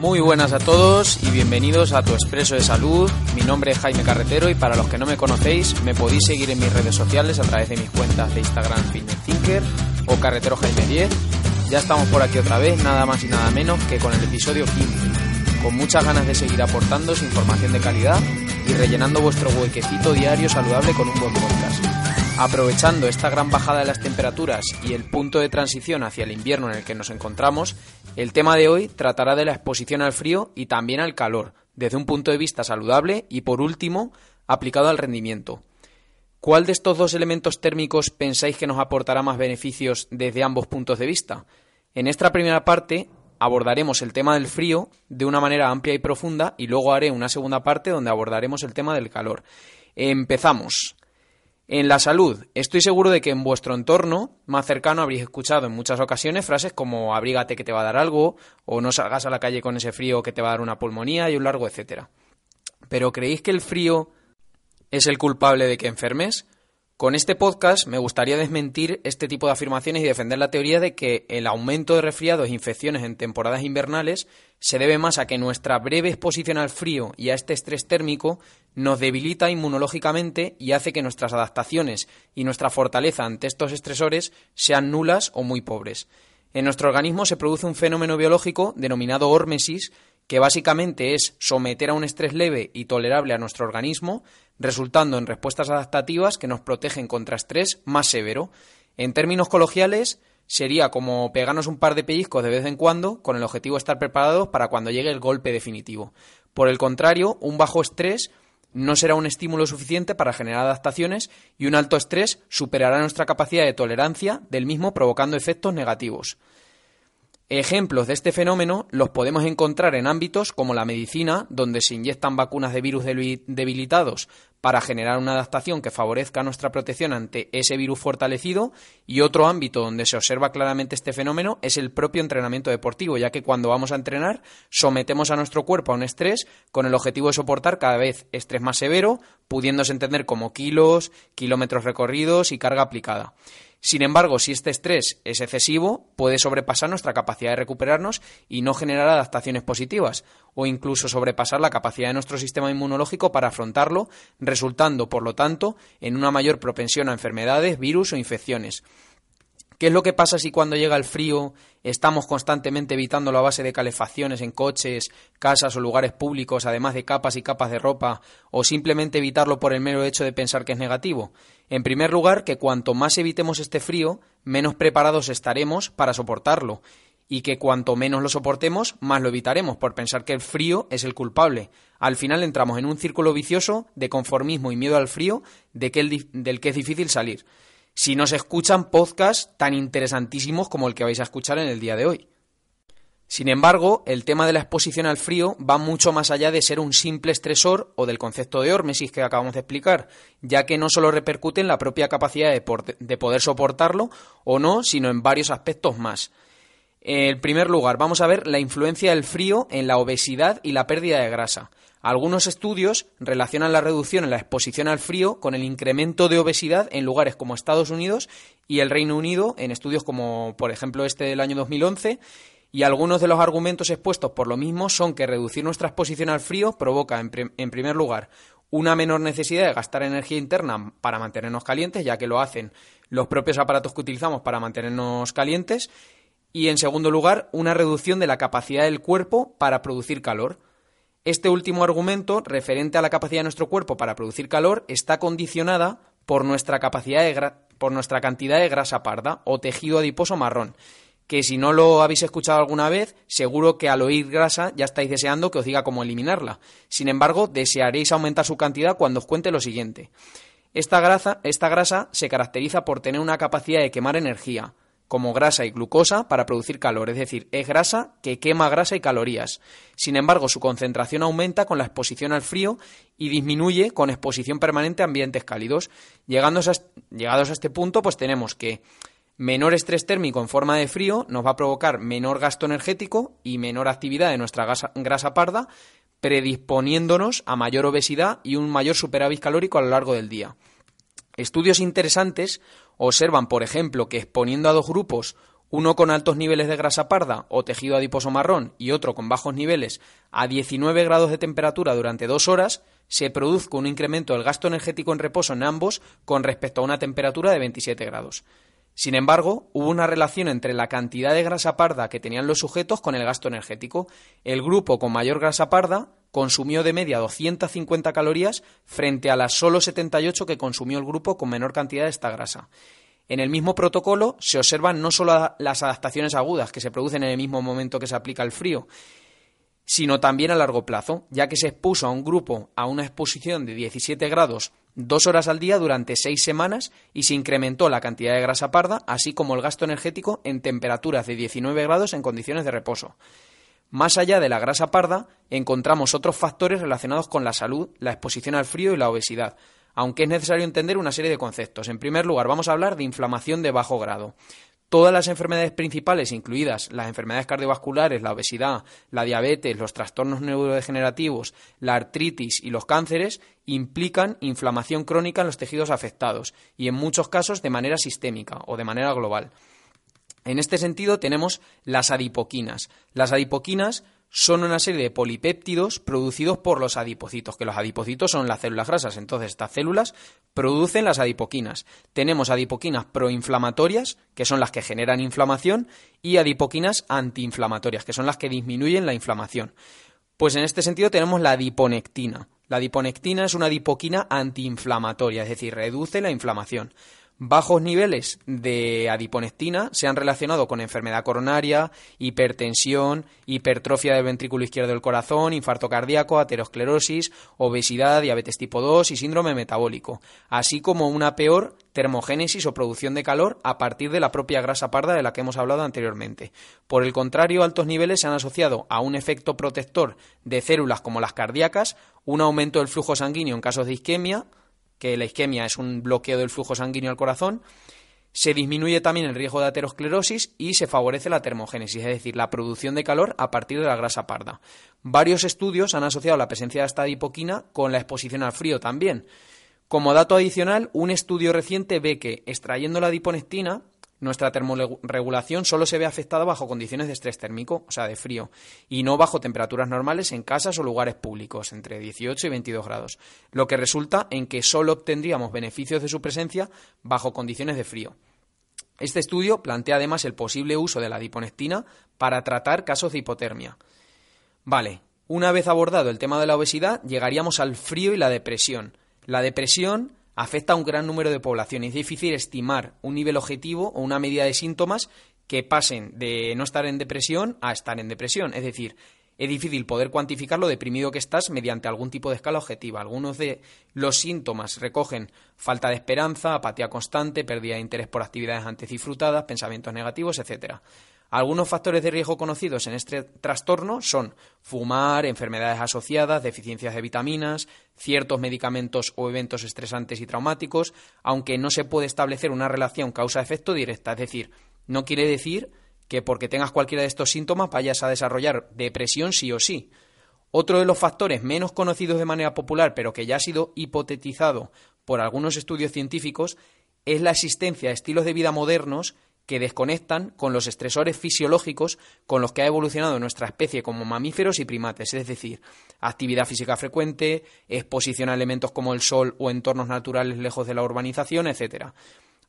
Muy buenas a todos y bienvenidos a Tu Expreso de Salud. Mi nombre es Jaime Carretero y para los que no me conocéis, me podéis seguir en mis redes sociales a través de mis cuentas de Instagram Fitness Thinker o Carretero Jaime 10. Ya estamos por aquí otra vez, nada más y nada menos que con el episodio 15, con muchas ganas de seguir aportando información de calidad y rellenando vuestro huequecito diario saludable con un buen podcast. Aprovechando esta gran bajada de las temperaturas y el punto de transición hacia el invierno en el que nos encontramos, el tema de hoy tratará de la exposición al frío y también al calor, desde un punto de vista saludable y, por último, aplicado al rendimiento. ¿Cuál de estos dos elementos térmicos pensáis que nos aportará más beneficios desde ambos puntos de vista? En esta primera parte abordaremos el tema del frío de una manera amplia y profunda y luego haré una segunda parte donde abordaremos el tema del calor. Empezamos. En la salud, estoy seguro de que en vuestro entorno más cercano habréis escuchado en muchas ocasiones frases como abrígate que te va a dar algo, o no salgas a la calle con ese frío que te va a dar una pulmonía y un largo etcétera. Pero ¿creéis que el frío es el culpable de que enfermes? Con este podcast me gustaría desmentir este tipo de afirmaciones y defender la teoría de que el aumento de resfriados e infecciones en temporadas invernales se debe más a que nuestra breve exposición al frío y a este estrés térmico nos debilita inmunológicamente y hace que nuestras adaptaciones y nuestra fortaleza ante estos estresores sean nulas o muy pobres. En nuestro organismo se produce un fenómeno biológico denominado hormesis que básicamente es someter a un estrés leve y tolerable a nuestro organismo, resultando en respuestas adaptativas que nos protegen contra estrés más severo. En términos coloquiales, sería como pegarnos un par de pellizcos de vez en cuando con el objetivo de estar preparados para cuando llegue el golpe definitivo. Por el contrario, un bajo estrés no será un estímulo suficiente para generar adaptaciones y un alto estrés superará nuestra capacidad de tolerancia del mismo provocando efectos negativos. Ejemplos de este fenómeno los podemos encontrar en ámbitos como la medicina, donde se inyectan vacunas de virus debilitados para generar una adaptación que favorezca nuestra protección ante ese virus fortalecido, y otro ámbito donde se observa claramente este fenómeno es el propio entrenamiento deportivo, ya que cuando vamos a entrenar sometemos a nuestro cuerpo a un estrés con el objetivo de soportar cada vez estrés más severo, pudiéndose entender como kilos, kilómetros recorridos y carga aplicada. Sin embargo, si este estrés es excesivo, puede sobrepasar nuestra capacidad de recuperarnos y no generar adaptaciones positivas, o incluso sobrepasar la capacidad de nuestro sistema inmunológico para afrontarlo, resultando, por lo tanto, en una mayor propensión a enfermedades, virus o infecciones. ¿Qué es lo que pasa si cuando llega el frío estamos constantemente evitando la base de calefacciones en coches, casas o lugares públicos, además de capas y capas de ropa, o simplemente evitarlo por el mero hecho de pensar que es negativo? En primer lugar, que cuanto más evitemos este frío, menos preparados estaremos para soportarlo, y que cuanto menos lo soportemos, más lo evitaremos por pensar que el frío es el culpable. Al final entramos en un círculo vicioso de conformismo y miedo al frío del que es difícil salir si nos escuchan podcasts tan interesantísimos como el que vais a escuchar en el día de hoy. Sin embargo, el tema de la exposición al frío va mucho más allá de ser un simple estresor o del concepto de hormesis que acabamos de explicar, ya que no solo repercute en la propia capacidad de poder soportarlo o no, sino en varios aspectos más. En primer lugar, vamos a ver la influencia del frío en la obesidad y la pérdida de grasa. Algunos estudios relacionan la reducción en la exposición al frío con el incremento de obesidad en lugares como Estados Unidos y el Reino Unido, en estudios como por ejemplo este del año 2011, y algunos de los argumentos expuestos por lo mismo son que reducir nuestra exposición al frío provoca, en, primer lugar, una menor necesidad de gastar energía interna para mantenernos calientes, ya que lo hacen los propios aparatos que utilizamos para mantenernos calientes, y en segundo lugar, una reducción de la capacidad del cuerpo para producir calor. Este último argumento, referente a la capacidad de nuestro cuerpo para producir calor, está condicionada por nuestra, capacidad de por nuestra cantidad de grasa parda o tejido adiposo marrón, que si no lo habéis escuchado alguna vez, seguro que al oír grasa ya estáis deseando que os diga cómo eliminarla. Sin embargo, desearéis aumentar su cantidad cuando os cuente lo siguiente. Esta grasa, esta grasa se caracteriza por tener una capacidad de quemar energía, como grasa y glucosa para producir calor, es decir, es grasa que quema grasa y calorías. Sin embargo, su concentración aumenta con la exposición al frío y disminuye con exposición permanente a ambientes cálidos. llegados a este punto, pues tenemos que menor estrés térmico en forma de frío nos va a provocar menor gasto energético y menor actividad de nuestra grasa parda, predisponiéndonos a mayor obesidad y un mayor superávit calórico a lo largo del día. Estudios interesantes observan, por ejemplo, que exponiendo a dos grupos, uno con altos niveles de grasa parda o tejido adiposo marrón y otro con bajos niveles, a 19 grados de temperatura durante dos horas, se produzca un incremento del gasto energético en reposo en ambos con respecto a una temperatura de 27 grados. Sin embargo, hubo una relación entre la cantidad de grasa parda que tenían los sujetos con el gasto energético. El grupo con mayor grasa parda consumió de media 250 calorías frente a las solo 78 que consumió el grupo con menor cantidad de esta grasa. En el mismo protocolo se observan no solo las adaptaciones agudas que se producen en el mismo momento que se aplica el frío, sino también a largo plazo, ya que se expuso a un grupo a una exposición de 17 grados dos horas al día durante seis semanas y se incrementó la cantidad de grasa parda, así como el gasto energético en temperaturas de 19 grados en condiciones de reposo. Más allá de la grasa parda, encontramos otros factores relacionados con la salud, la exposición al frío y la obesidad, aunque es necesario entender una serie de conceptos. En primer lugar, vamos a hablar de inflamación de bajo grado. Todas las enfermedades principales, incluidas las enfermedades cardiovasculares, la obesidad, la diabetes, los trastornos neurodegenerativos, la artritis y los cánceres, implican inflamación crónica en los tejidos afectados y en muchos casos de manera sistémica o de manera global. En este sentido tenemos las adipoquinas. Las adipoquinas son una serie de polipéptidos producidos por los adipocitos, que los adipocitos son las células grasas. Entonces, estas células producen las adipoquinas. Tenemos adipoquinas proinflamatorias, que son las que generan inflamación, y adipoquinas antiinflamatorias, que son las que disminuyen la inflamación. Pues en este sentido tenemos la adiponectina. La adiponectina es una adipoquina antiinflamatoria, es decir, reduce la inflamación. Bajos niveles de adiponectina se han relacionado con enfermedad coronaria, hipertensión, hipertrofia del ventrículo izquierdo del corazón, infarto cardíaco, aterosclerosis, obesidad, diabetes tipo 2 y síndrome metabólico, así como una peor termogénesis o producción de calor a partir de la propia grasa parda de la que hemos hablado anteriormente. Por el contrario, altos niveles se han asociado a un efecto protector de células como las cardíacas, un aumento del flujo sanguíneo en casos de isquemia, que la isquemia es un bloqueo del flujo sanguíneo al corazón, se disminuye también el riesgo de aterosclerosis y se favorece la termogénesis, es decir, la producción de calor a partir de la grasa parda. Varios estudios han asociado la presencia de esta adipoquina con la exposición al frío también. Como dato adicional, un estudio reciente ve que extrayendo la adiponectina nuestra termorregulación solo se ve afectada bajo condiciones de estrés térmico, o sea, de frío, y no bajo temperaturas normales en casas o lugares públicos, entre 18 y 22 grados, lo que resulta en que solo obtendríamos beneficios de su presencia bajo condiciones de frío. Este estudio plantea además el posible uso de la diponectina para tratar casos de hipotermia. Vale, una vez abordado el tema de la obesidad, llegaríamos al frío y la depresión. La depresión afecta a un gran número de población. Es difícil estimar un nivel objetivo o una medida de síntomas que pasen de no estar en depresión a estar en depresión. Es decir, es difícil poder cuantificar lo deprimido que estás mediante algún tipo de escala objetiva. Algunos de los síntomas recogen falta de esperanza, apatía constante, pérdida de interés por actividades antes disfrutadas, pensamientos negativos, etcétera. Algunos factores de riesgo conocidos en este trastorno son fumar, enfermedades asociadas, deficiencias de vitaminas, ciertos medicamentos o eventos estresantes y traumáticos, aunque no se puede establecer una relación causa-efecto directa. Es decir, no quiere decir que porque tengas cualquiera de estos síntomas vayas a desarrollar depresión sí o sí. Otro de los factores menos conocidos de manera popular, pero que ya ha sido hipotetizado por algunos estudios científicos, es la existencia de estilos de vida modernos que desconectan con los estresores fisiológicos con los que ha evolucionado nuestra especie como mamíferos y primates, es decir, actividad física frecuente, exposición a elementos como el sol o entornos naturales lejos de la urbanización, etc.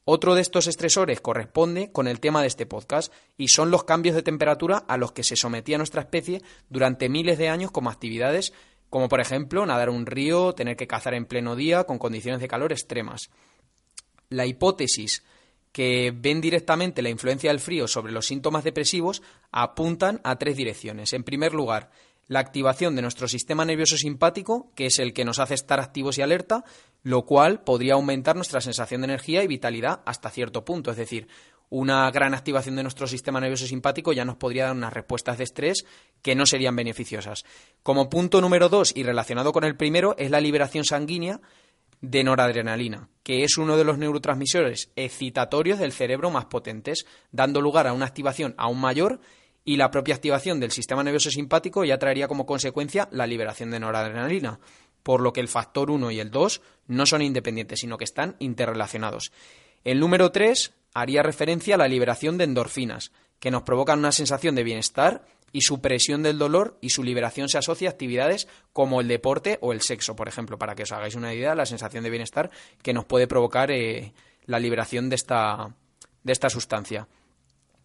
Otro de estos estresores corresponde con el tema de este podcast y son los cambios de temperatura a los que se sometía nuestra especie durante miles de años como actividades como por ejemplo nadar un río, tener que cazar en pleno día con condiciones de calor extremas. La hipótesis que ven directamente la influencia del frío sobre los síntomas depresivos apuntan a tres direcciones. En primer lugar, la activación de nuestro sistema nervioso simpático, que es el que nos hace estar activos y alerta, lo cual podría aumentar nuestra sensación de energía y vitalidad hasta cierto punto. Es decir, una gran activación de nuestro sistema nervioso simpático ya nos podría dar unas respuestas de estrés que no serían beneficiosas. Como punto número dos, y relacionado con el primero, es la liberación sanguínea de noradrenalina, que es uno de los neurotransmisores excitatorios del cerebro más potentes, dando lugar a una activación aún mayor y la propia activación del sistema nervioso simpático ya traería como consecuencia la liberación de noradrenalina, por lo que el factor 1 y el 2 no son independientes, sino que están interrelacionados. El número 3 haría referencia a la liberación de endorfinas, que nos provocan una sensación de bienestar y su presión del dolor y su liberación se asocia a actividades como el deporte o el sexo, por ejemplo, para que os hagáis una idea, la sensación de bienestar que nos puede provocar eh, la liberación de esta, de esta sustancia.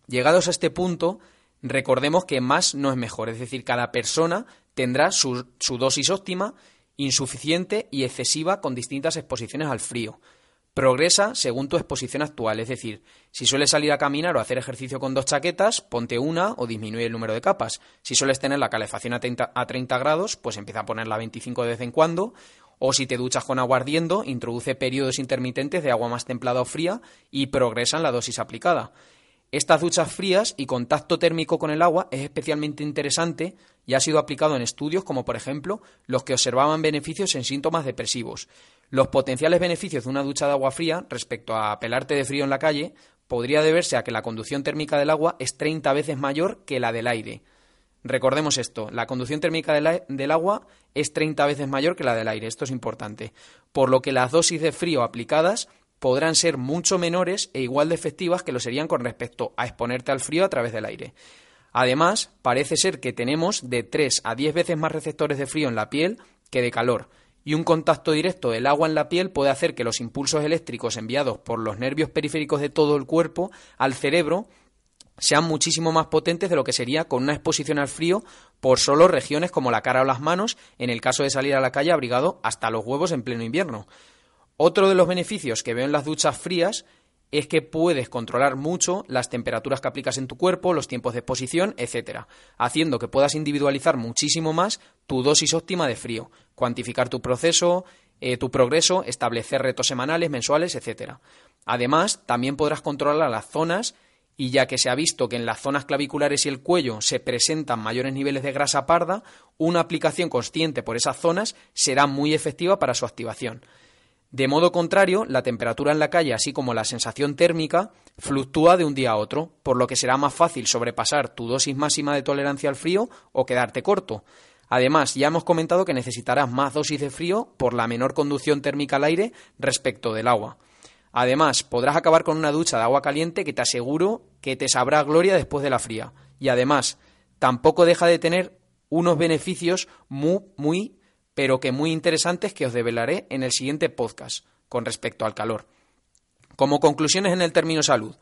Llegados a este punto, recordemos que más no es mejor, es decir, cada persona tendrá su, su dosis óptima, insuficiente y excesiva con distintas exposiciones al frío. Progresa según tu exposición actual, es decir, si sueles salir a caminar o hacer ejercicio con dos chaquetas, ponte una o disminuye el número de capas. Si sueles tener la calefacción a 30, a 30 grados, pues empieza a ponerla a 25 de vez en cuando. O si te duchas con agua ardiendo, introduce periodos intermitentes de agua más templada o fría y progresa en la dosis aplicada. Estas duchas frías y contacto térmico con el agua es especialmente interesante y ha sido aplicado en estudios como por ejemplo los que observaban beneficios en síntomas depresivos. Los potenciales beneficios de una ducha de agua fría respecto a pelarte de frío en la calle podría deberse a que la conducción térmica del agua es 30 veces mayor que la del aire. Recordemos esto, la conducción térmica del, agua es 30 veces mayor que la del aire, esto es importante, por lo que las dosis de frío aplicadas podrán ser mucho menores e igual de efectivas que lo serían con respecto a exponerte al frío a través del aire. Además, parece ser que tenemos de 3 a 10 veces más receptores de frío en la piel que de calor, y un contacto directo del agua en la piel puede hacer que los impulsos eléctricos enviados por los nervios periféricos de todo el cuerpo al cerebro sean muchísimo más potentes de lo que sería con una exposición al frío por solo regiones como la cara o las manos en el caso de salir a la calle abrigado hasta los huevos en pleno invierno. Otro de los beneficios que veo en las duchas frías es que puedes controlar mucho las temperaturas que aplicas en tu cuerpo, los tiempos de exposición, etcétera, haciendo que puedas individualizar muchísimo más tu dosis óptima de frío, cuantificar tu proceso, eh, tu progreso, establecer retos semanales, mensuales, etcétera. Además, también podrás controlar las zonas y ya que se ha visto que en las zonas claviculares y el cuello se presentan mayores niveles de grasa parda, una aplicación consciente por esas zonas será muy efectiva para su activación. De modo contrario, la temperatura en la calle, así como la sensación térmica, fluctúa de un día a otro, por lo que será más fácil sobrepasar tu dosis máxima de tolerancia al frío o quedarte corto. Además, ya hemos comentado que necesitarás más dosis de frío por la menor conducción térmica al aire respecto del agua. Además, podrás acabar con una ducha de agua caliente que te aseguro que te sabrá gloria después de la fría. Y además, tampoco deja de tener unos beneficios muy, muy pero que muy interesantes que os develaré en el siguiente podcast con respecto al calor. Como conclusiones en el término salud,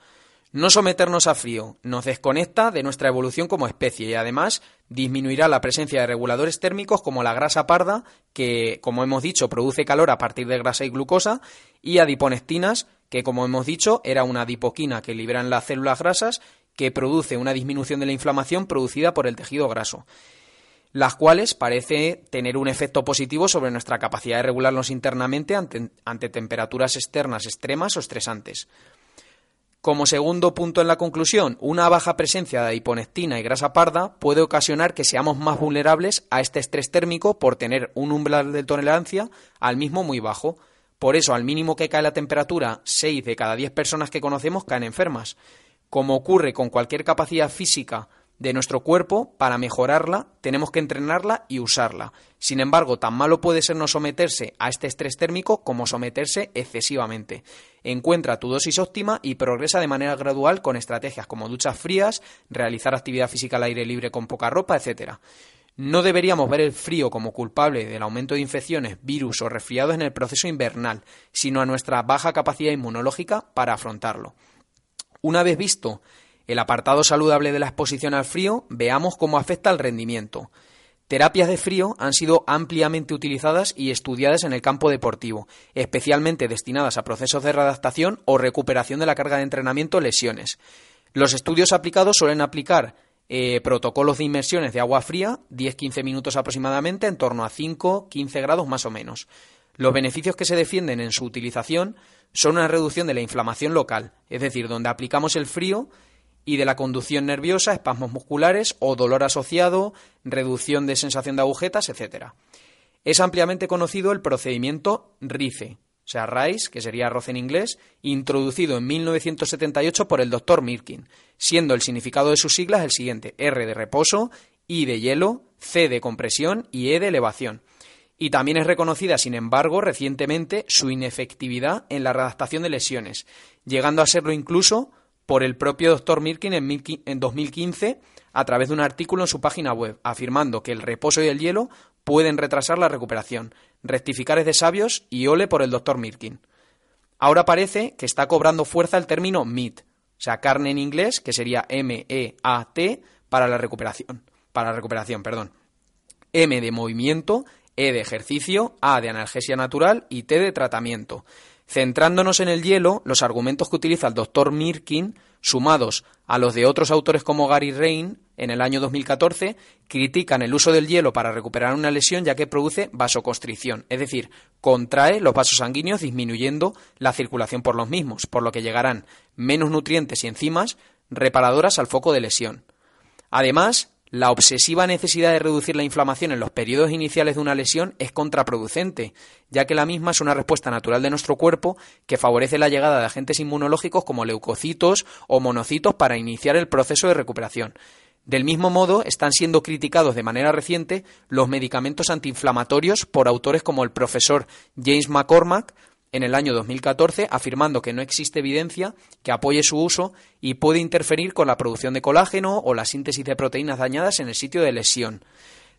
no someternos a frío nos desconecta de nuestra evolución como especie y además disminuirá la presencia de reguladores térmicos como la grasa parda, que como hemos dicho produce calor a partir de grasa y glucosa, y adiponectinas, que como hemos dicho era una adipoquina que liberan las células grasas que produce una disminución de la inflamación producida por el tejido graso las cuales parece tener un efecto positivo sobre nuestra capacidad de regularnos internamente ante, temperaturas externas extremas o estresantes. Como segundo punto en la conclusión, una baja presencia de hiponectina y grasa parda puede ocasionar que seamos más vulnerables a este estrés térmico por tener un umbral de tolerancia al mismo muy bajo. Por eso, al mínimo que cae la temperatura, 6 de cada 10 personas que conocemos caen enfermas. Como ocurre con cualquier capacidad física de nuestro cuerpo, para mejorarla, tenemos que entrenarla y usarla. Sin embargo, tan malo puede ser no someterse a este estrés térmico como someterse excesivamente. Encuentra tu dosis óptima y progresa de manera gradual con estrategias como duchas frías, realizar actividad física al aire libre con poca ropa, etc. No deberíamos ver el frío como culpable del aumento de infecciones, virus o resfriados en el proceso invernal, sino a nuestra baja capacidad inmunológica para afrontarlo. Una vez visto el apartado saludable de la exposición al frío, veamos cómo afecta al rendimiento. Terapias de frío han sido ampliamente utilizadas y estudiadas en el campo deportivo, especialmente destinadas a procesos de readaptación o recuperación de la carga de entrenamiento lesiones. Los estudios aplicados suelen aplicar eh, protocolos de inmersiones de agua fría, 10-15 minutos aproximadamente, en torno a 5-15 grados más o menos. Los beneficios que se defienden en su utilización son una reducción de la inflamación local, es decir, donde aplicamos el frío y de la conducción nerviosa, espasmos musculares o dolor asociado, reducción de sensación de agujetas, etc. Es ampliamente conocido el procedimiento RICE, o sea, RICE, que sería arroz en inglés, introducido en 1978 por el doctor Mirkin, siendo el significado de sus siglas el siguiente: R de reposo, I de hielo, C de compresión y E de elevación. Y también es reconocida, sin embargo, recientemente su inefectividad en la redactación de lesiones, llegando a serlo incluso por el propio doctor Mirkin en 2015 a través de un artículo en su página web, afirmando que el reposo y el hielo pueden retrasar la recuperación. Rectificar es de sabios y ole por el doctor Mirkin. Ahora parece que está cobrando fuerza el término meat, o sea, carne en inglés, que sería M-E-A-T, para la recuperación. Para la recuperación, perdón. M de movimiento, E de ejercicio, A de analgesia natural y T de tratamiento. Centrándonos en el hielo, los argumentos que utiliza el doctor Mirkin, sumados a los de otros autores como Gary Rain en el año 2014, critican el uso del hielo para recuperar una lesión ya que produce vasoconstricción, es decir, contrae los vasos sanguíneos disminuyendo la circulación por los mismos, por lo que llegarán menos nutrientes y enzimas reparadoras al foco de lesión. Además, la obsesiva necesidad de reducir la inflamación en los periodos iniciales de una lesión es contraproducente, ya que la misma es una respuesta natural de nuestro cuerpo que favorece la llegada de agentes inmunológicos como leucocitos o monocitos para iniciar el proceso de recuperación. Del mismo modo, están siendo criticados de manera reciente los medicamentos antiinflamatorios por autores como el profesor James McCormack, en el año 2014 afirmando que no existe evidencia que apoye su uso y puede interferir con la producción de colágeno o la síntesis de proteínas dañadas en el sitio de lesión.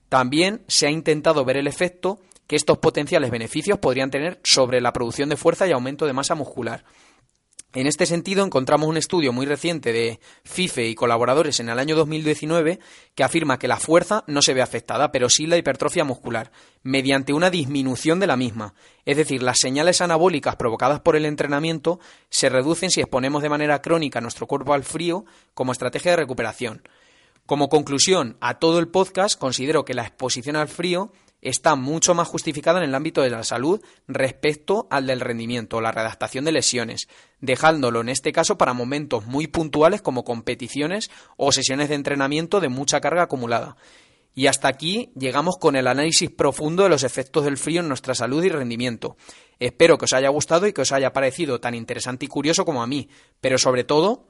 También se ha intentado ver el efecto que estos potenciales beneficios podrían tener sobre la producción de fuerza y aumento de masa muscular. En este sentido, encontramos un estudio muy reciente de FIFE y colaboradores en el año 2019 que afirma que la fuerza no se ve afectada, pero sí la hipertrofia muscular, mediante una disminución de la misma. Es decir, las señales anabólicas provocadas por el entrenamiento se reducen si exponemos de manera crónica nuestro cuerpo al frío como estrategia de recuperación. Como conclusión a todo el podcast, considero que la exposición al frío está mucho más justificada en el ámbito de la salud respecto al del rendimiento, la redactación de lesiones, dejándolo en este caso para momentos muy puntuales como competiciones o sesiones de entrenamiento de mucha carga acumulada. Y hasta aquí llegamos con el análisis profundo de los efectos del frío en nuestra salud y rendimiento. Espero que os haya gustado y que os haya parecido tan interesante y curioso como a mí, pero sobre todo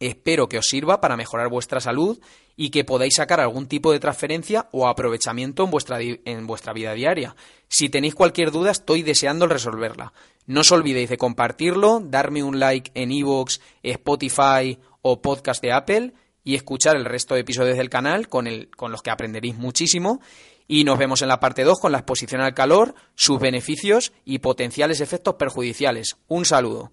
Espero que os sirva para mejorar vuestra salud y que podáis sacar algún tipo de transferencia o aprovechamiento en vuestra, en vuestra vida diaria. Si tenéis cualquier duda, estoy deseando resolverla. No os olvidéis de compartirlo, darme un like en iVoox, Spotify o podcast de Apple y escuchar el resto de episodios del canal con, el, con los que aprenderéis muchísimo. Y nos vemos en la parte 2 con la exposición al calor, sus beneficios y potenciales efectos perjudiciales. Un saludo.